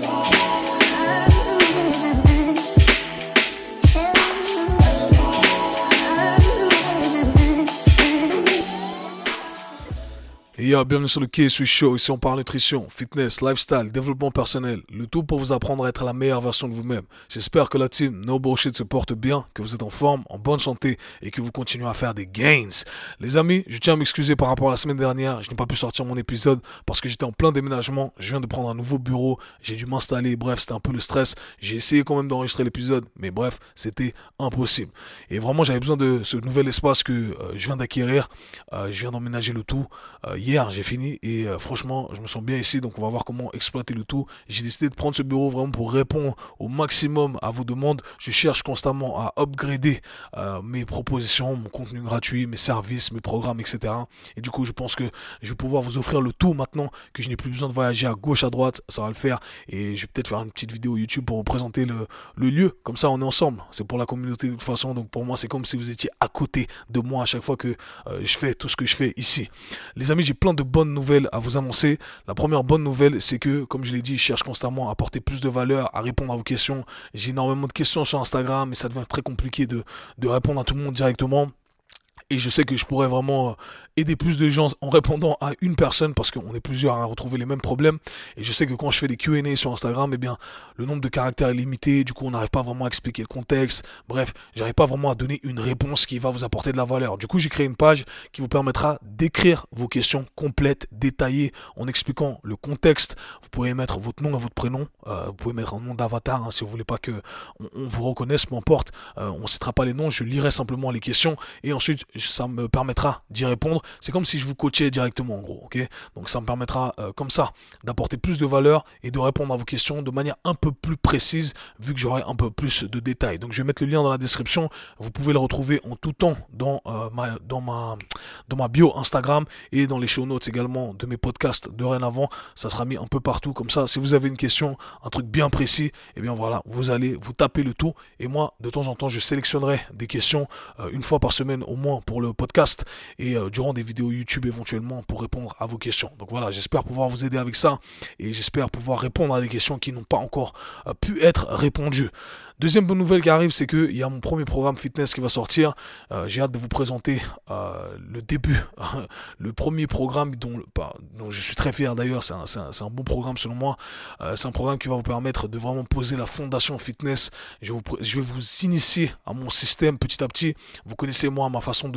today. Bienvenue sur le KSU Show. Ici, on parle nutrition, fitness, lifestyle, développement personnel. Le tout pour vous apprendre à être la meilleure version de vous-même. J'espère que la team No Bullshit se porte bien, que vous êtes en forme, en bonne santé et que vous continuez à faire des gains. Les amis, je tiens à m'excuser par rapport à la semaine dernière. Je n'ai pas pu sortir mon épisode parce que j'étais en plein déménagement. Je viens de prendre un nouveau bureau. J'ai dû m'installer. Bref, c'était un peu le stress. J'ai essayé quand même d'enregistrer l'épisode, mais bref, c'était impossible. Et vraiment, j'avais besoin de ce nouvel espace que euh, je viens d'acquérir. Euh, je viens d'emménager le tout euh, hier j'ai fini et euh, franchement, je me sens bien ici. Donc, on va voir comment exploiter le tout. J'ai décidé de prendre ce bureau vraiment pour répondre au maximum à vos demandes. Je cherche constamment à upgrader euh, mes propositions, mon contenu gratuit, mes services, mes programmes, etc. Et du coup, je pense que je vais pouvoir vous offrir le tout maintenant que je n'ai plus besoin de voyager à gauche, à droite. Ça va le faire. Et je vais peut-être faire une petite vidéo YouTube pour vous présenter le, lieu. Comme ça, on est ensemble. C'est pour la communauté de toute façon. Donc, pour moi, c'est comme si vous étiez à côté de moi à chaque fois que euh, je fais tout ce que je fais ici. Les amis, j'ai de bonnes nouvelles à vous annoncer. La première bonne nouvelle, c'est que, comme je l'ai dit, je cherche constamment à apporter plus de valeur, à répondre à vos questions. J'ai énormément de questions sur Instagram, mais ça devient très compliqué de répondre à tout le monde directement. Et je sais que je pourrais vraiment euh, aider plus de gens en répondant à une personne parce qu'on est plusieurs à retrouver les mêmes problèmes. Et je sais que quand je fais des Q&A sur Instagram, eh bien, le nombre de caractères est limité. Du coup, on n'arrive pas vraiment à expliquer le contexte. Bref, j'arrive pas vraiment à donner une réponse qui va vous apporter de la valeur. Du coup, j'ai créé une page qui vous permettra d'écrire vos questions complètes, détaillées, en expliquant le contexte. Vous pouvez mettre votre nom et votre prénom. Euh, vous pouvez mettre un nom d'avatar hein, si vous voulez pas que on, vous reconnaisse, peu importe. Euh, on ne citera pas les noms, je lirai simplement les questions et ensuite ça me permettra d'y répondre c'est comme si je vous coachais directement en gros, ok? Donc ça me permettra euh, comme ça d'apporter plus de valeur et de répondre à vos questions de manière un peu plus précise vu que j'aurai un peu plus de détails. Donc je vais mettre le lien dans la description. Vous pouvez le retrouver en tout temps dans euh, ma dans ma dans ma bio Instagram et dans les show notes également de mes podcasts dorénavant. Ça sera mis un peu partout comme ça. Si vous avez une question, un truc bien précis, et eh bien voilà, vous allez vous taper le tout et moi de temps en temps je sélectionnerai des questions euh, une fois par semaine au moins pour le podcast et durant des vidéos YouTube éventuellement pour répondre à vos questions. Donc voilà, j'espère pouvoir vous aider avec ça et j'espère pouvoir répondre à des questions qui n'ont pas encore euh, pu être répondues. Deuxième bonne nouvelle qui arrive, c'est qu'il y a mon premier programme fitness qui va sortir. Euh, j'ai hâte de vous présenter euh, le début, le premier programme dont, dont, je suis très fier d'ailleurs. C'est un, bon programme selon moi. Euh, c'est un programme qui va vous permettre de vraiment poser la fondation fitness. Je je vais vous initier à mon système petit à petit. Vous connaissez moi ma façon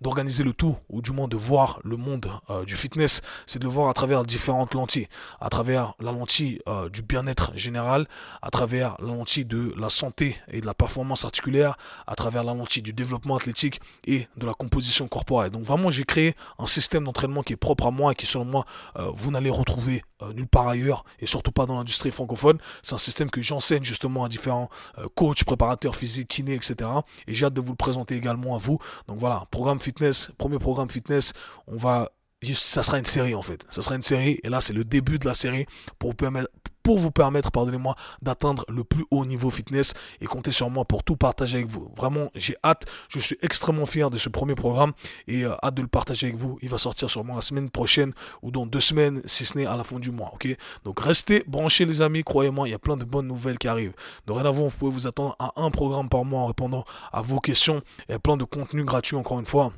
d'organiser le tout, ou du moins de voir le monde du fitness. C'est de le voir à travers différentes lentilles. À travers la lentille du bien-être général, à travers la lentille de la santé et de la performance articulaire à travers la lentille du développement athlétique et de la composition corporelle. Donc vraiment, j'ai créé un système d'entraînement qui est propre à moi et qui, selon moi, euh, vous n'allez retrouver euh, nulle part ailleurs et surtout pas dans l'industrie francophone. C'est un système que j'enseigne justement à différents euh, coachs, préparateurs physiques, kinés, etc. Et j'ai hâte de vous le présenter également à vous. Donc voilà, programme fitness, premier programme fitness, on va ça sera une série en fait. Ça sera une série et là c'est le début de la série pour vous permettre, pour vous permettre, pardonnez-moi, d'atteindre le plus haut niveau fitness et comptez sur moi pour tout partager avec vous. Vraiment, j'ai hâte, je suis extrêmement fier de ce premier programme et euh, hâte de le partager avec vous. Il va sortir sûrement la semaine prochaine ou dans deux semaines, si ce n'est à la fin du mois, ok? Donc restez branchés les amis, croyez-moi, il y a plein de bonnes nouvelles qui arrivent. Dorénavant, vous pouvez vous attendre à un programme par mois en répondant à vos questions. Y a plein de contenus gratuits encore une fois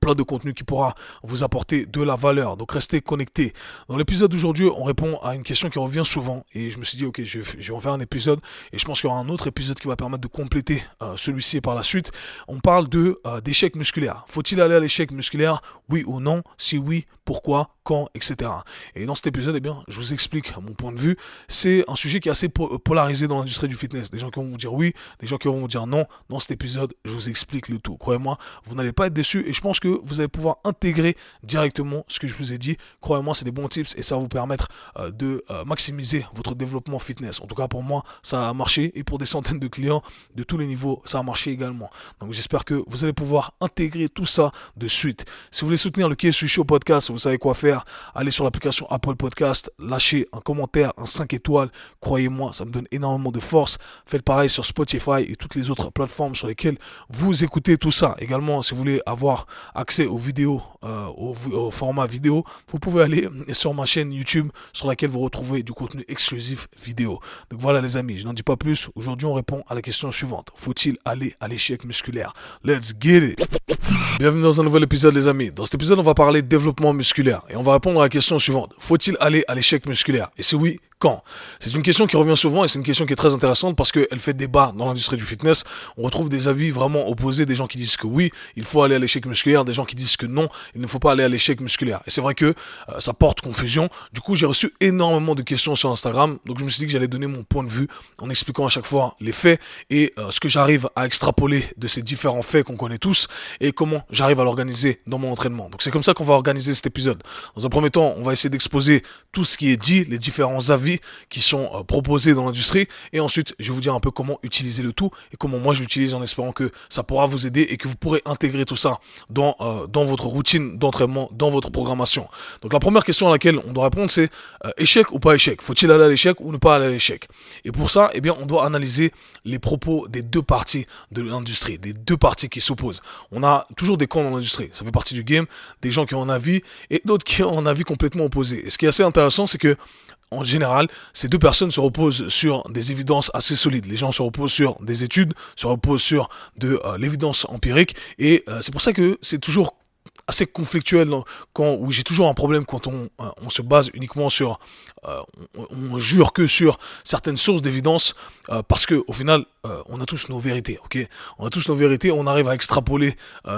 plein de contenu qui pourra vous apporter de la valeur. Donc restez connectés. Dans l'épisode d'aujourd'hui, on répond à une question qui revient souvent et je me suis dit ok, je, vais en faire un épisode et je pense qu'il y aura un autre épisode qui va permettre de compléter euh, celui-ci par la suite. On parle de euh, d'échec musculaire. Faut-il aller à l'échec musculaire? Oui ou non? Si oui, pourquoi quand, etc. Et dans cet épisode, eh bien, je vous explique mon point de vue. C'est un sujet qui est assez polarisé dans l'industrie du fitness. Des gens qui vont vous dire oui, des gens qui vont vous dire non. Dans cet épisode, je vous explique le tout. Croyez-moi, vous n'allez pas être déçus et je pense que vous allez pouvoir intégrer directement ce que je vous ai dit. Croyez-moi, c'est des bons tips et ça va vous permettre euh, de euh, maximiser votre développement fitness. En tout cas, pour moi, ça a marché et pour des centaines de clients de tous les niveaux, ça a marché également. Donc, j'espère que vous allez pouvoir intégrer tout ça de suite. Si vous voulez soutenir le KSU Show Podcast, vous savez quoi faire, allez sur l'application Apple Podcast, lâchez un commentaire, un 5 étoiles. Croyez-moi, ça me donne énormément de force. Faites pareil sur Spotify et toutes les autres plateformes sur lesquelles vous écoutez tout ça. Également, si vous voulez avoir accès aux vidéos, euh, au, format vidéo, vous pouvez aller sur ma chaîne YouTube sur laquelle vous retrouvez du contenu exclusif vidéo. Donc voilà les amis, je n'en dis pas plus. Aujourd'hui, on répond à la question suivante. Faut-il aller à l'échec musculaire? Let's get it Bienvenue dans un nouvel épisode les amis. Dans cet épisode, on va parler développement musculaire et on va répondre à la question suivante. Faut-il aller à l'échec musculaire? Et si oui, c'est une question qui revient souvent et c'est une question qui est très intéressante parce qu'elle fait débat dans l'industrie du fitness. On retrouve des avis vraiment opposés, des gens qui disent que oui, il faut aller à l'échec musculaire, des gens qui disent que non, il ne faut pas aller à l'échec musculaire. Et c'est vrai que euh, ça porte confusion. Du coup, j'ai reçu énormément de questions sur Instagram, donc je me suis dit que j'allais donner mon point de vue en expliquant à chaque fois les faits et euh, ce que j'arrive à extrapoler de ces différents faits qu'on connaît tous et comment j'arrive à l'organiser dans mon entraînement. Donc c'est comme ça qu'on va organiser cet épisode. Dans un premier temps, on va essayer d'exposer tout ce qui est dit, les différents avis qui sont euh, proposés dans l'industrie. Et ensuite, je vais vous dire un peu comment utiliser le tout et comment moi je l'utilise en espérant que ça pourra vous aider et que vous pourrez intégrer tout ça dans, euh, dans votre routine d'entraînement, dans votre programmation. Donc la première question à laquelle on doit répondre, c'est euh, échec ou pas échec? Faut-il aller à l'échec ou ne pas aller à l'échec? Et pour ça, eh bien, on doit analyser les propos des deux parties de l'industrie, des deux parties qui s'opposent. On a toujours des camps dans l'industrie. Ça fait partie du game, des gens qui ont un avis et d'autres qui ont un avis complètement opposé. Et ce qui est assez intéressant, c'est que en général, ces deux personnes se reposent sur des évidences assez solides. Les gens se reposent sur des études, se reposent sur de euh, l'évidence empirique, et euh, c'est pour ça que c'est toujours assez conflictuel quand où j'ai toujours un problème quand on, euh, on se base uniquement sur on, jure que sur certaines sources d'évidence parce que au final on a tous nos vérités ok? On a tous nos vérités on arrive à extrapoler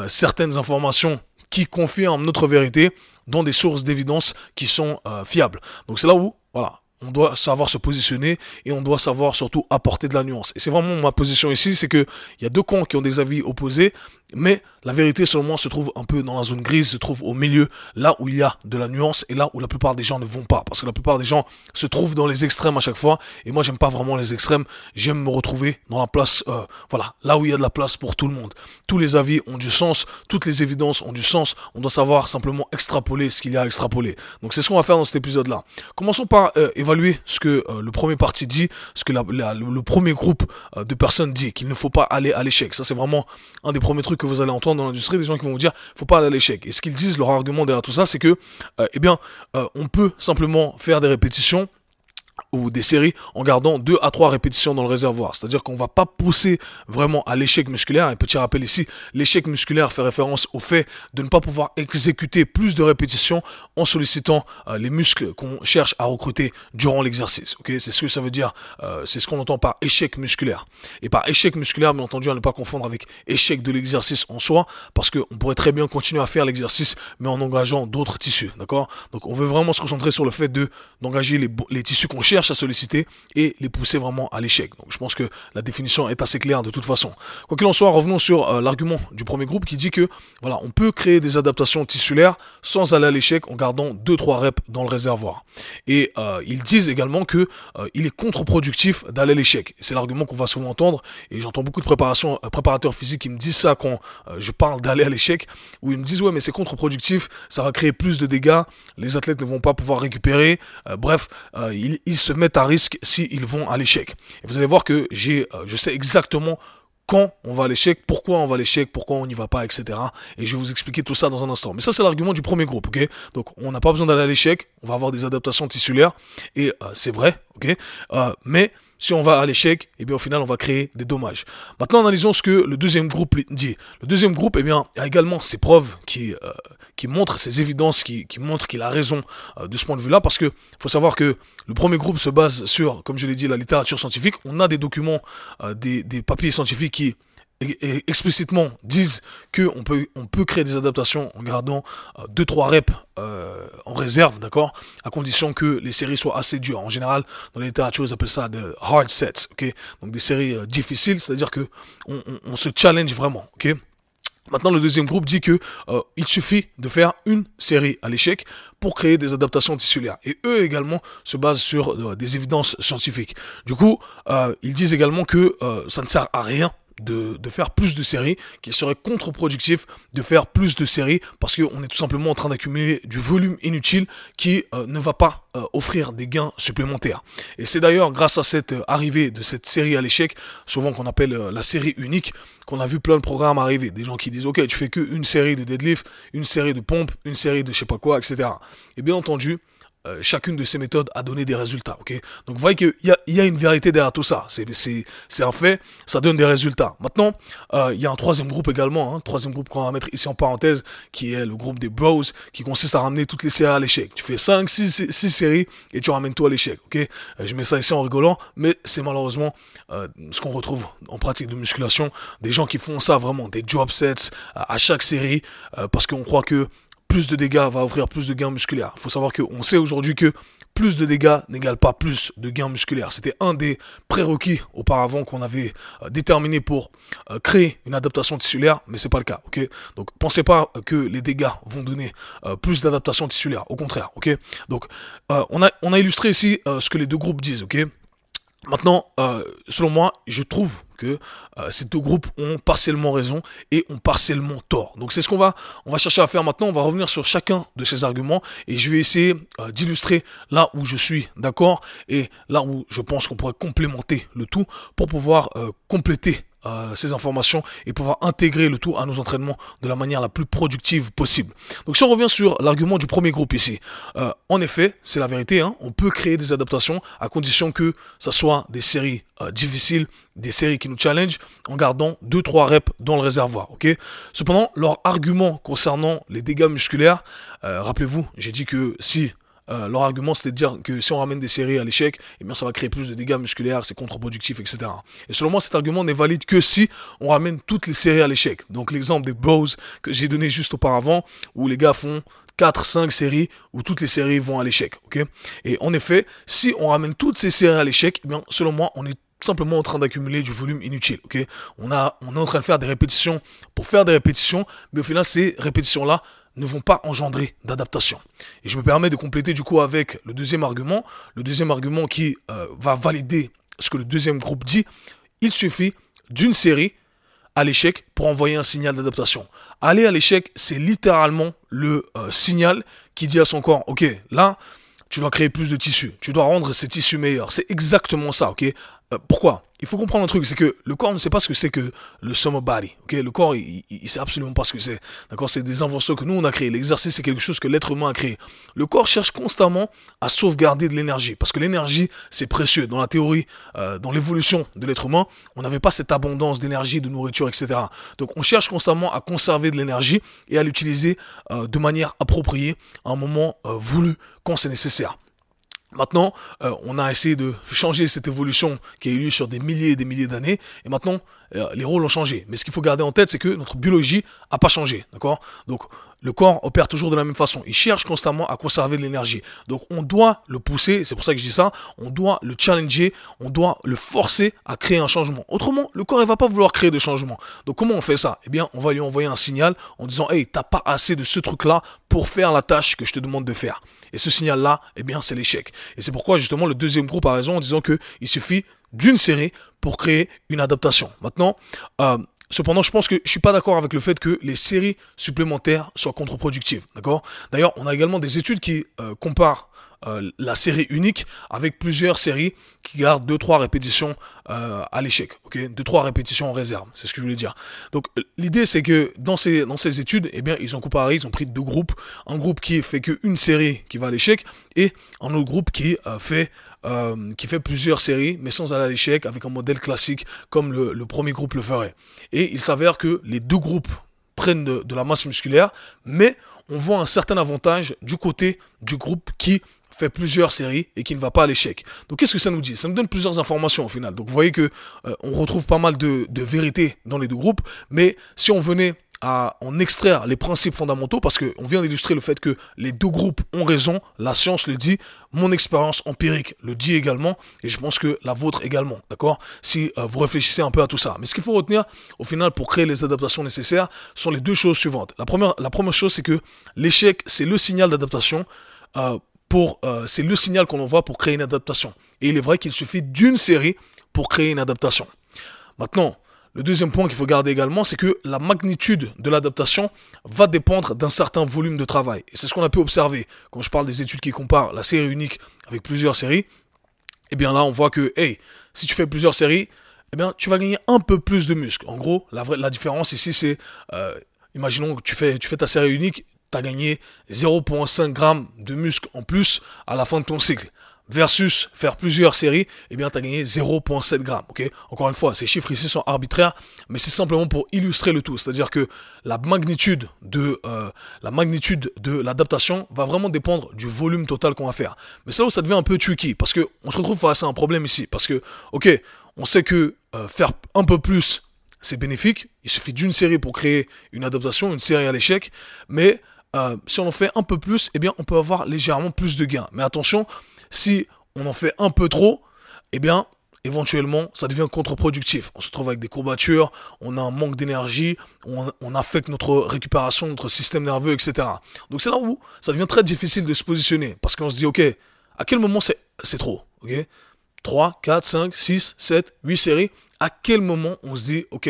certaines informations qui confirment notre vérité dans des sources d'évidence qui sont fiables donc c'est là où voilà. On doit savoir se positionner et on doit savoir surtout apporter de la nuance. Et c'est vraiment ma position ici, c'est que il y a deux camps qui ont des avis opposés, mais la vérité, selon moi, se trouve un peu dans la zone grise, se trouve au milieu, là où il y a de la nuance et là où la plupart des gens ne vont pas. Parce que la plupart des gens se trouvent dans les extrêmes à chaque fois. Et moi, j'aime pas vraiment les extrêmes. J'aime me retrouver dans la place, euh, voilà, là où il y a de la place pour tout le monde. Tous les avis ont du sens, toutes les évidences ont du sens. On doit savoir simplement extrapoler ce qu'il y a à extrapoler. Donc c'est ce qu'on va faire dans cet épisode-là. Commençons par euh, évaluer ce que euh, le premier parti dit, ce que le premier groupe de personnes dit, qu'il ne faut pas aller à l'échec. Ça, c'est vraiment un des premiers trucs que vous allez entendre dans l'industrie, des gens qui vont vous dire faut pas aller à l'échec. Et ce qu'ils disent, leur argument derrière tout ça, c'est que, euh, eh bien, euh, on peut simplement faire des répétitions ou des séries en gardant deux à trois répétitions dans le réservoir. C'est-à-dire qu'on va pas pousser vraiment à l'échec musculaire. Un petit rappel ici, l'échec musculaire fait référence au fait de ne pas pouvoir exécuter plus de répétitions en sollicitant euh, les muscles qu'on cherche à recruter durant l'exercice. C'est ce que ça veut dire. Euh, c'est ce qu'on entend par échec musculaire. Et par échec musculaire, bien entendu, à ne pas confondre avec échec de l'exercice en soi, parce qu'on pourrait très bien continuer à faire l'exercice, mais en engageant d'autres tissus. D'accord? Donc on veut vraiment se concentrer sur le fait de d'engager les, les tissus qu'on cherche à solliciter et les pousser vraiment à l'échec. Donc je pense que la définition est assez claire de toute façon. Quoi qu'il en soit, revenons sur euh, l'argument du premier groupe qui dit que voilà, on peut créer des adaptations tissulaires sans aller à l'échec en gardant 2-3 reps dans le réservoir. Et euh, ils disent également que euh, il est contre-productif d'aller à l'échec. C'est l'argument qu'on va souvent entendre et j'entends beaucoup de préparation, préparateurs physiques qui me disent ça quand je parle d'aller à l'échec où ils me disent ouais mais c'est contre-productif, ça va créer plus de dégâts, les athlètes ne vont pas pouvoir récupérer. bref, ils, ils se mettent à risque s'ils vont à l'échec. Et vous allez voir que j'ai, euh, je sais exactement quand on va à l'échec, pourquoi on va à l'échec, pourquoi on n'y va pas, etc. Et je vais vous expliquer tout ça dans un instant. Mais ça, c'est l'argument du premier groupe, Donc, on n'a pas besoin d'aller à l'échec, on va avoir des adaptations tissulaires, et euh, c'est vrai, ok euh, Mais si on va à l'échec, eh bien au final on va créer des dommages. Maintenant analysons ce que le deuxième groupe dit. Le deuxième groupe eh bien, a également ses preuves qui, euh, qui montrent, ses évidences qui, qui montrent qu'il a raison de ce point de vue-là, parce que faut savoir que le premier groupe se base sur, comme je l'ai dit, la littérature scientifique. On a des documents, des, des papiers scientifiques qui explicitement disent qu'on peut, on peut créer des adaptations en gardant 2-3 reps euh, en réserve, d'accord? À condition que les séries soient assez dures. En général, dans la littérature, ils appellent ça des hard sets, ok? Donc des séries euh, difficiles, c'est-à-dire que on, se challenge vraiment, ok? Maintenant, le deuxième groupe dit que euh, il suffit de faire une série à l'échec pour créer des adaptations tissulaires. Et eux également se basent sur des évidences scientifiques. Du coup, ils disent également que ça ne sert à rien de, faire plus de séries, qu'il serait contre-productif de faire plus de séries parce qu'on est tout simplement en train d'accumuler du volume inutile qui euh, ne va pas euh, offrir des gains supplémentaires. Et c'est d'ailleurs grâce à cette euh, arrivée de cette série à l'échec, souvent qu'on appelle la série unique, qu'on a vu plein de programmes arriver. Des gens qui disent ok tu fais que une série de deadlift, une série de pompes, une série de je sais pas quoi, etc. Et bien entendu, euh, chacune de ces méthodes a donné des résultats. ok? Donc vous voyez qu'il y a, y a une vérité derrière tout ça. C'est un fait, ça donne des résultats. Maintenant, euh, il y a un troisième groupe également, hein, troisième groupe qu'on va mettre ici en parenthèse, qui est le groupe des bros, qui consiste à ramener toutes les séries à l'échec. Tu fais 5, 6, 6 séries et tu ramènes tout à l'échec. ok? Euh, Je mets ça ici en rigolant, mais c'est malheureusement ce qu'on retrouve en pratique de musculation. Des gens qui font ça vraiment, des drop sets à chaque série, parce qu'on croit que plus de dégâts va offrir plus de gains musculaires. Il faut savoir qu'on sait aujourd'hui que plus de dégâts n'égale pas plus de gains musculaires. C'était un des prérequis auparavant qu'on avait euh, déterminé pour euh, créer une adaptation tissulaire, mais c'est pas le cas, Donc pensez pas que les dégâts vont donner euh, plus d'adaptation tissulaire, au contraire, ok? Donc on a on a illustré ici ce que les deux groupes disent, ok? Maintenant, selon moi, je trouve que euh, ces deux groupes ont partiellement raison et ont partiellement tort. Donc c'est ce qu'on va, on va chercher à faire maintenant. On va revenir sur chacun de ces arguments et je vais essayer euh, d'illustrer là où je suis d'accord et là où je pense qu'on pourrait complémenter le tout pour pouvoir euh, ces informations et pouvoir intégrer le tout à nos entraînements de la manière la plus productive possible. Donc si on revient sur l'argument du premier groupe ici, en effet, c'est la vérité, hein, on peut créer des adaptations à condition que ça soit des séries euh, difficiles, des séries qui nous challenge en gardant 2-3 reps dans le réservoir. ok? Cependant, leur argument concernant les dégâts musculaires, euh, rappelez-vous, j'ai dit que si euh, leur argument c'était de dire que si on ramène des séries à l'échec, eh bien ça va créer plus de dégâts musculaires, c'est contre-productif, etc. Et selon moi, cet argument n'est valide que si on ramène toutes les séries à l'échec. Donc l'exemple des bros que j'ai donné juste auparavant, où les gars font 4, 5 séries où toutes les séries vont à l'échec. ok? Et en effet, si on ramène toutes ces séries à l'échec, eh bien, selon moi, on est simplement en train d'accumuler du volume inutile. ok? On, a, on est en train de faire des répétitions pour faire des répétitions, mais au final, ces répétitions-là ne vont pas engendrer d'adaptation. Et je me permets de compléter du coup avec le deuxième argument, le deuxième argument qui euh, va valider ce que le deuxième groupe dit. Il suffit d'une série à l'échec pour envoyer un signal d'adaptation. Aller à l'échec, c'est littéralement le euh, signal qui dit à son corps, ok, là, tu dois créer plus de tissus, tu dois rendre ces tissus meilleurs. C'est exactement ça, ok? Euh, pourquoi? Il faut comprendre un truc, c'est que le corps ne sait pas ce que c'est que le summer body. le corps, il, ne sait absolument pas ce que c'est. D'accord? C'est des inventions que nous, on a créées. L'exercice, c'est quelque chose que l'être humain a créé. Le corps cherche constamment à sauvegarder de l'énergie. Parce que l'énergie, c'est précieux. Dans la théorie, euh, dans l'évolution de l'être humain, on n'avait pas cette abondance d'énergie, de nourriture, etc. Donc, on cherche constamment à conserver de l'énergie et à l'utiliser euh, de manière appropriée à un moment voulu quand c'est nécessaire. Maintenant, euh, on a essayé de changer cette évolution qui a eu lieu sur des milliers et des milliers d'années, et maintenant, les rôles ont changé. Mais ce qu'il faut garder en tête, c'est que notre biologie n'a pas changé, d'accord? Donc, le corps opère toujours de la même façon. Il cherche constamment à conserver de l'énergie. Donc, on doit le pousser, c'est pour ça que je dis ça, on doit le challenger, on doit le forcer à créer un changement. Autrement, le corps, ne va pas vouloir créer de changement. Donc, comment on fait ça? Eh bien, on va lui envoyer un signal en disant, hey, t'as pas assez de ce truc-là pour faire la tâche que je te demande de faire. Et ce signal-là, eh bien, c'est l'échec. Et c'est pourquoi, justement, le deuxième groupe a raison en disant qu'il suffit d'une série pour créer une adaptation. Maintenant, euh, cependant, je pense que je suis pas d'accord avec le fait que les séries supplémentaires soient contre-productives. D'accord? D'ailleurs, on a également des études qui euh, comparent euh, la série unique avec plusieurs séries qui gardent 2-3 répétitions euh, à l'échec. ok? 2-3 répétitions en réserve, c'est ce que je voulais dire. Donc l'idée c'est que dans ces, dans ces études, eh bien, ils ont comparé, ils ont pris deux groupes. Un groupe qui fait qu'une série qui va à l'échec et un autre groupe qui, euh, fait, qui fait plusieurs séries mais sans aller à l'échec avec un modèle classique comme le, premier groupe le ferait. Et il s'avère que les deux groupes prennent de la masse musculaire mais on voit un certain avantage du côté du groupe qui fait plusieurs séries et qui ne va pas à l'échec. Donc qu'est-ce que ça nous dit? Ça nous donne plusieurs informations au final. Donc vous voyez que euh, on retrouve pas mal de, vérités dans les deux groupes, mais si on venait à en extraire les principes fondamentaux, parce qu'on vient d'illustrer le fait que les deux groupes ont raison, la science le dit, mon expérience empirique le dit également, et je pense que la vôtre également, d'accord? Si euh, vous réfléchissez un peu à tout ça. Mais ce qu'il faut retenir, au final, pour créer les adaptations nécessaires, sont les deux choses suivantes. La première, la première chose, c'est que l'échec, c'est le signal d'adaptation. Euh, euh, c'est le signal qu'on envoie pour créer une adaptation. Et il est vrai qu'il suffit d'une série pour créer une adaptation. Maintenant, le deuxième point qu'il faut garder également, c'est que la magnitude de l'adaptation va dépendre d'un certain volume de travail. Et c'est ce qu'on a pu observer quand je parle des études qui comparent la série unique avec plusieurs séries. Eh bien là, on voit que, hey, si tu fais plusieurs séries, eh bien, tu vas gagner un peu plus de muscles. En gros, la, vraie, la différence ici, c'est, euh, imaginons que tu fais, tu fais ta série unique, tu as gagné 0,5 g de muscles en plus à la fin de ton cycle versus faire plusieurs séries, eh bien, tu as gagné 0,7 grammes. ok? Encore une fois, ces chiffres ici sont arbitraires, mais c'est simplement pour illustrer le tout. C'est-à-dire que la magnitude de euh, la magnitude de l'adaptation va vraiment dépendre du volume total qu'on va faire. Mais ça où ça devient un peu tricky, parce que on se retrouve face à un problème ici. Parce que, ok, on sait que euh, faire un peu plus, c'est bénéfique. Il suffit d'une série pour créer une adaptation, une série à l'échec. Mais euh, si on en fait un peu plus, eh bien, on peut avoir légèrement plus de gains. Mais attention, si on en fait un peu trop, eh bien, éventuellement, ça devient contre-productif. On se trouve avec des courbatures, on a un manque d'énergie, on, affecte notre récupération, notre système nerveux, etc. Donc c'est là où ça devient très difficile de se positionner. Parce qu'on se dit, ok, à quel moment c'est trop ok? 3, 4, 5, 6, 7, 8 séries. À quel moment on se dit, ok,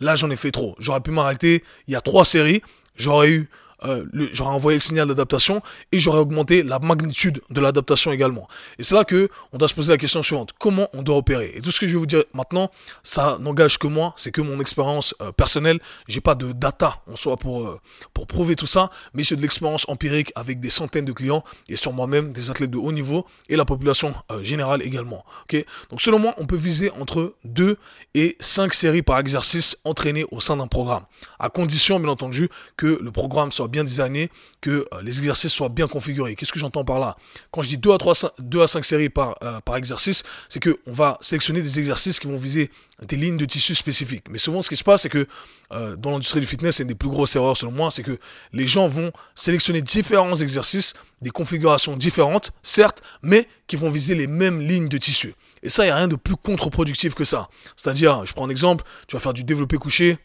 là j'en ai fait trop. J'aurais pu m'arrêter il y a 3 séries, j'aurais eu euh, j'aurais envoyé le signal d'adaptation et j'aurais augmenté la magnitude de l'adaptation également. Et c'est là que on doit se poser la question suivante comment on doit opérer? Et tout ce que je vais vous dire maintenant, ça n'engage que moi, c'est que mon expérience euh, personnelle. J'ai pas de data en soi pour euh, pour prouver tout ça, mais c'est de l'expérience empirique avec des centaines de clients et sur moi-même des athlètes de haut niveau et la population générale également. Ok? Donc selon moi, on peut viser entre 2 et 5 séries par exercice entraînées au sein d'un programme, à condition bien entendu que le programme soit bien designé, que euh, les exercices soient bien configurés. Qu'est-ce que j'entends par là? Quand je dis 2 à, 3, 2 à 5 séries par, euh, par exercice, c'est qu'on va sélectionner des exercices qui vont viser des lignes de tissu spécifiques. Mais souvent, ce qui se passe, c'est que euh, dans l'industrie du fitness, une des plus grosses erreurs selon moi, c'est que les gens vont sélectionner différents exercices, des configurations différentes, certes, mais qui vont viser les mêmes lignes de tissu. Et ça, il n'y a rien de plus contre-productif que ça. C'est-à-dire, je prends un exemple, tu vas faire du développé couché,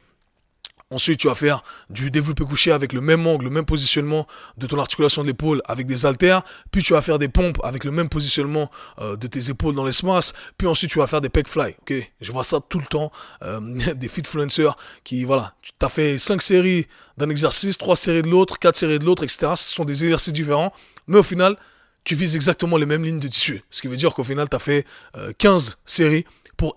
Ensuite, tu vas faire du développé couché avec le même angle, le même positionnement de ton articulation de l'épaule avec des haltères. Puis tu vas faire des pompes avec le même positionnement euh, de tes épaules dans l'espace. Puis ensuite, tu vas faire des pec fly. Ok, je vois ça tout le temps. Euh, des fitfluencers qui, voilà, tu as fait 5 séries d'un exercice, 3 séries de l'autre, 4 séries de l'autre, etc. Ce sont des exercices différents. Mais au final, tu vises exactement les mêmes lignes de tissu. Ce qui veut dire qu'au final, tu as fait 15 euh, séries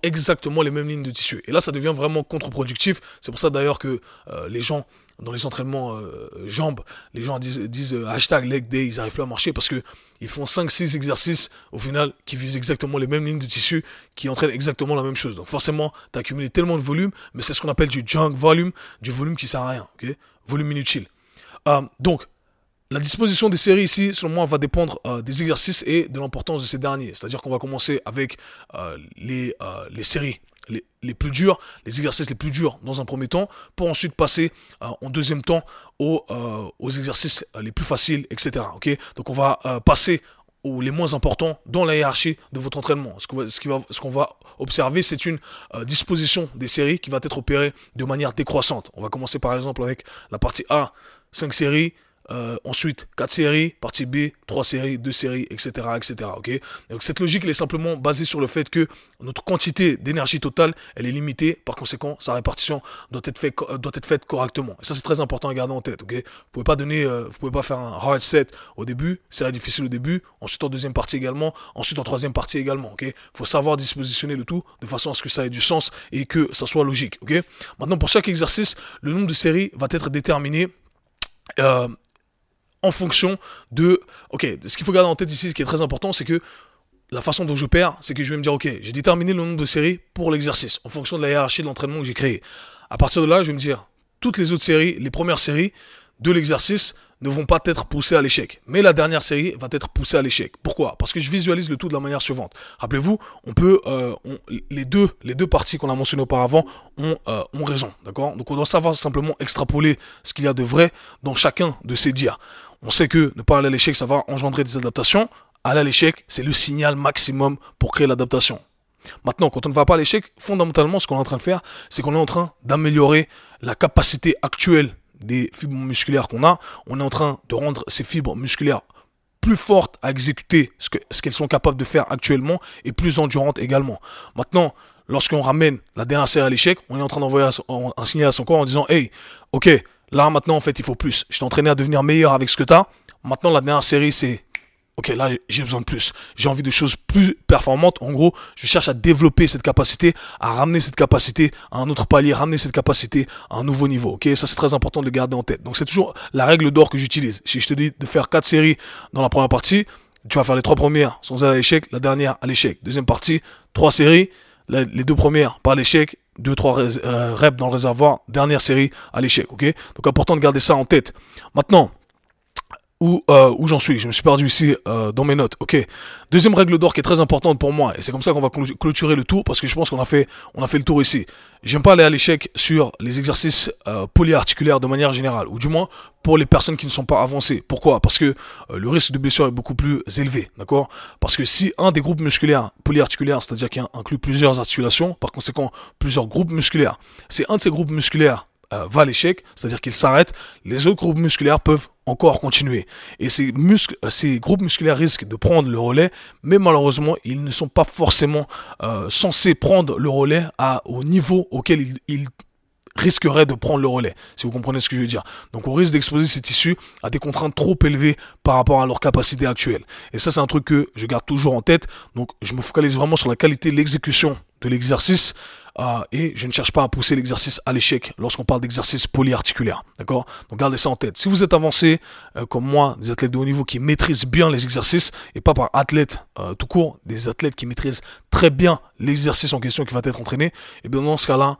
exactement les mêmes lignes de tissu. Et là, ça devient vraiment contre-productif. C'est pour ça d'ailleurs que euh, les gens, dans les entraînements euh, jambes, les gens disent, euh, hashtag leg day, ils n'arrivent plus à marcher parce que ils font 5-6 exercices au final qui visent exactement les mêmes lignes de tissu, qui entraînent exactement la même chose. Donc forcément, tu as accumulé tellement de volume, mais c'est ce qu'on appelle du junk volume, du volume qui sert à rien. ok? Volume inutile. donc, la disposition des séries ici, selon moi, va dépendre euh, des exercices et de l'importance de ces derniers. C'est-à-dire qu'on va commencer avec euh, les, euh, les séries les, plus dures, les exercices les plus durs dans un premier temps, pour ensuite passer en deuxième temps aux, exercices les plus faciles, etc. Donc on va passer aux moins importants dans la hiérarchie de votre entraînement. Ce qu'on va, ce va, ce qu'on va observer, c'est une disposition des séries qui va être opérée de manière décroissante. On va commencer par exemple avec la partie A, 5 séries, euh, ensuite, 4 séries, partie B, 3 séries, 2 séries, etc. etc. Donc cette logique, est simplement basée sur le fait que notre quantité d'énergie totale, elle est limitée. Par conséquent, sa répartition doit être, faite correctement. Et ça, c'est très important à garder en tête. vous pouvez pas donner, euh, vous pouvez pas faire un hard set au début, c'est difficile au début, ensuite en deuxième partie également, ensuite en troisième partie également. ok? Faut savoir dispositionner le tout de façon à ce que ça ait du sens et que ça soit logique. Maintenant, pour chaque exercice, le nombre de séries va être déterminé euh, en fonction de... Ok, ce qu'il faut garder en tête ici, ce qui est très important, c'est que la façon dont je perds, c'est que je vais me dire, ok, j'ai déterminé le nombre de séries pour l'exercice, en fonction de la hiérarchie de l'entraînement que j'ai créé. À partir de là, je vais me dire, toutes les autres séries, les premières séries de l'exercice, ne vont pas être poussés à l'échec. Mais la dernière série va être poussée à l'échec. Pourquoi? Parce que je visualise le tout de la manière suivante. Rappelez-vous, on peut, euh, les deux, parties qu'on a mentionnées auparavant ont, euh, raison, d'accord? Donc on doit savoir simplement extrapoler ce qu'il y a de vrai dans chacun de ces dires. On sait que ne pas aller à l'échec, ça va engendrer des adaptations. Aller à l'échec, c'est le signal maximum pour créer l'adaptation. Maintenant, quand on ne va pas à l'échec, fondamentalement, ce qu'on est en train de faire, c'est qu'on est en train d'améliorer la capacité actuelle des fibres musculaires qu'on a, on est en train de rendre ces fibres musculaires plus fortes à exécuter ce qu'elles sont capables de faire actuellement et plus endurantes également. Maintenant, lorsqu'on ramène la dernière série à l'échec, on est en train d'envoyer un signal à son corps en disant Hey, ok, là maintenant en fait il faut plus. Je t'ai entraîné à devenir meilleur avec ce que tu as. Maintenant la dernière série c'est ok, là, j'ai besoin de plus. J'ai envie de choses plus performantes. En gros, je cherche à développer cette capacité, à ramener cette capacité à un autre palier, ramener cette capacité à un nouveau niveau. Ok, ça c'est très important de le garder en tête. Donc c'est toujours la règle d'or que j'utilise. Si je te dis de faire quatre séries dans la première partie, tu vas faire les trois premières sans aller à l'échec, la dernière à l'échec. Deuxième partie, trois séries, les deux premières par l'échec, deux trois euh, reps dans le réservoir, dernière série à l'échec. Ok, donc important de garder ça en tête. Maintenant où, euh, où j'en suis. Je me suis perdu ici euh, dans mes notes. Ok. Deuxième règle d'or qui est très importante pour moi, et c'est comme ça qu'on va clôturer le tour, parce que je pense qu'on a fait, on a fait le tour ici. J'aime pas aller à l'échec sur les exercices euh, polyarticulaires de manière générale, ou du moins pour les personnes qui ne sont pas avancées. Pourquoi? Parce que euh, le risque de blessure est beaucoup plus élevé, d'accord? Parce que si un des groupes musculaires polyarticulaires, c'est-à-dire qui inclut plusieurs articulations, par conséquent plusieurs groupes musculaires, c'est un de ces groupes musculaires euh, va à l'échec, c'est-à-dire qu'il s'arrête, les autres groupes musculaires peuvent encore continuer. Et ces, muscles, euh, ces groupes musculaires risquent de prendre le relais, mais malheureusement, ils ne sont pas forcément euh, censés prendre le relais au niveau auquel ils, ils risqueraient de prendre le relais, si vous comprenez ce que je veux dire. Donc on risque d'exposer ces tissus à des contraintes trop élevées par rapport à leur capacité actuelle. Et ça c'est un truc que je garde toujours en tête. Donc je me focalise vraiment sur la qualité de l'exécution de l'exercice euh, et je ne cherche pas à pousser l'exercice à l'échec lorsqu'on parle d'exercice polyarticulaire. D'accord? Donc gardez ça en tête. Si vous êtes avancé, euh, comme moi, des athlètes de haut niveau qui maîtrisent bien les exercices, et pas par athlète euh, tout court, des athlètes qui maîtrisent très bien l'exercice en question qui va être entraîné, et eh bien dans ce cas-là,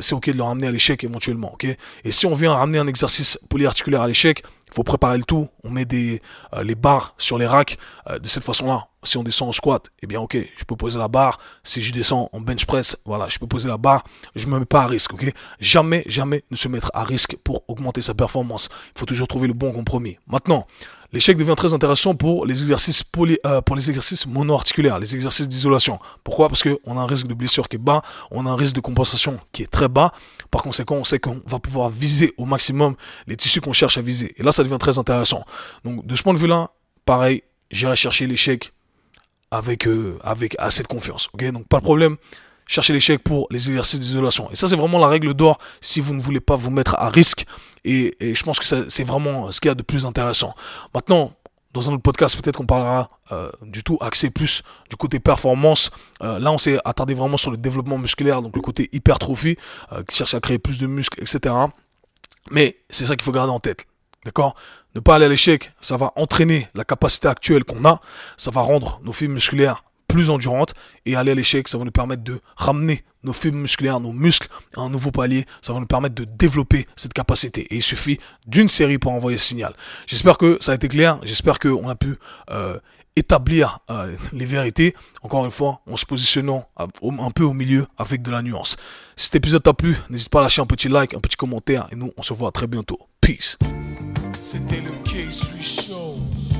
c'est ok de le ramener à l'échec éventuellement. et si on vient ramener un exercice polyarticulaire à l'échec, il faut préparer le tout. On met des, les barres sur les racks. de cette façon-là, si on descend en squat, eh bien ok, je peux poser la barre. Si je descends en bench press, voilà, je poser la barre. Je me mets pas à risque, ok? Jamais, jamais ne se mettre à risque pour augmenter sa performance. Il faut toujours trouver le bon compromis. Maintenant, l'échec devient très intéressant pour les exercices poly, euh, pour les exercices monoarticulaires, les exercices d'isolation. Pourquoi? Parce que on a un risque de blessure qui est bas, on a un risque de compensation qui est très bas. Par conséquent, on sait qu'on va pouvoir viser au maximum les tissus qu'on cherche à viser. Et là, ça devient très intéressant. Donc, de ce point de vue-là, pareil, j'irai chercher l'échec avec, euh, avec assez de confiance. Ok, donc pas de problème. Cherchez l'échec pour les exercices d'isolation. Et ça, c'est vraiment la règle d'or si vous ne voulez pas vous mettre à risque. Et, et je pense que c'est vraiment ce qu'il y a de plus intéressant. Maintenant, dans un autre podcast, peut-être qu'on parlera euh, du tout axé plus du côté performance. Euh, là, on s'est attardé vraiment sur le développement musculaire, donc le côté hypertrophie, euh, qui cherche à créer plus de muscles, etc. Mais c'est ça qu'il faut garder en tête. D'accord? Ne pas aller à l'échec, ça va entraîner la capacité actuelle qu'on a, ça va rendre nos fibres musculaires plus endurantes et aller à l'échec, ça va nous permettre de ramener nos fibres musculaires, nos muscles à un nouveau palier, ça va nous permettre de développer cette capacité et il suffit d'une série pour envoyer ce signal. J'espère que ça a été clair, j'espère qu'on a pu euh, établir euh, les vérités, encore une fois, en se positionnant un peu au milieu avec de la nuance. Si cet épisode t'a plu, n'hésite pas à lâcher un petit like, un petit commentaire et nous on se voit très bientôt. Peace. C'était le K-Sui Show.